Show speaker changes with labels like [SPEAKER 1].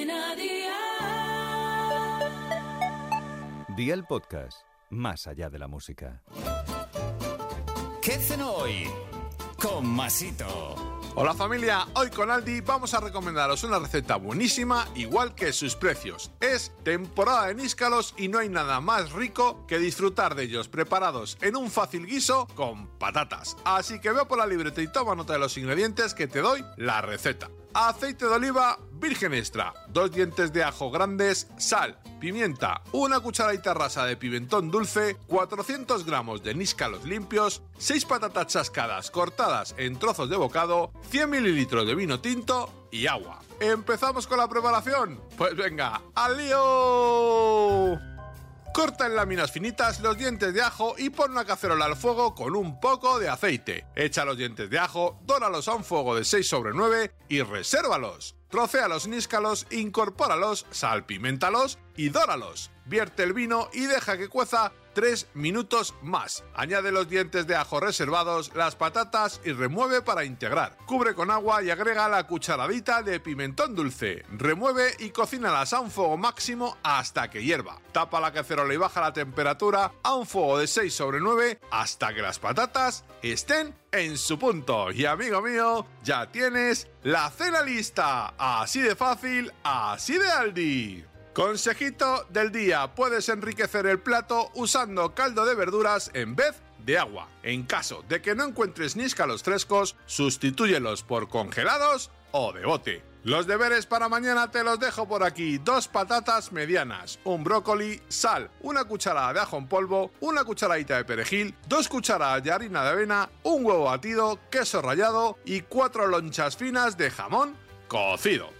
[SPEAKER 1] Cadena Dial.
[SPEAKER 2] Día el podcast, más allá de la música.
[SPEAKER 3] ¿Qué cenó hoy? Con Masito.
[SPEAKER 4] Hola familia, hoy con Aldi vamos a recomendaros una receta buenísima, igual que sus precios. Es temporada de níscalos y no hay nada más rico que disfrutar de ellos preparados en un fácil guiso con patatas. Así que veo por la libreta y toma nota de los ingredientes que te doy la receta. Aceite de oliva virgen extra, dos dientes de ajo grandes, sal, pimienta, una cucharadita rasa de pimentón dulce, 400 gramos de níscalos limpios, 6 patatas chascadas cortadas en trozos de bocado, 100 mililitros de vino tinto y agua. ¿Empezamos con la preparación? Pues venga, ¡al lío! Corta en láminas finitas los dientes de ajo y pon una cacerola al fuego con un poco de aceite. Echa los dientes de ajo, dóralos a un fuego de 6 sobre 9 y resérvalos. Trocea los níscalos, incorpóralos, salpimentalos y dóralos. Vierte el vino y deja que cueza 3 minutos más. Añade los dientes de ajo reservados, las patatas y remueve para integrar. Cubre con agua y agrega la cucharadita de pimentón dulce. Remueve y cocínalas a un fuego máximo hasta que hierva. Tapa la cacerola y baja la temperatura a un fuego de 6 sobre 9 hasta que las patatas estén en su punto. Y amigo mío, ya tienes la cena lista. Así de fácil, así de Aldi. Consejito del día, puedes enriquecer el plato usando caldo de verduras en vez de agua. En caso de que no encuentres níscalos frescos, sustitúyelos por congelados o de bote. Los deberes para mañana te los dejo por aquí. Dos patatas medianas, un brócoli, sal, una cucharada de ajo en polvo, una cucharadita de perejil, dos cucharadas de harina de avena, un huevo batido, queso rallado y cuatro lonchas finas de jamón cocido.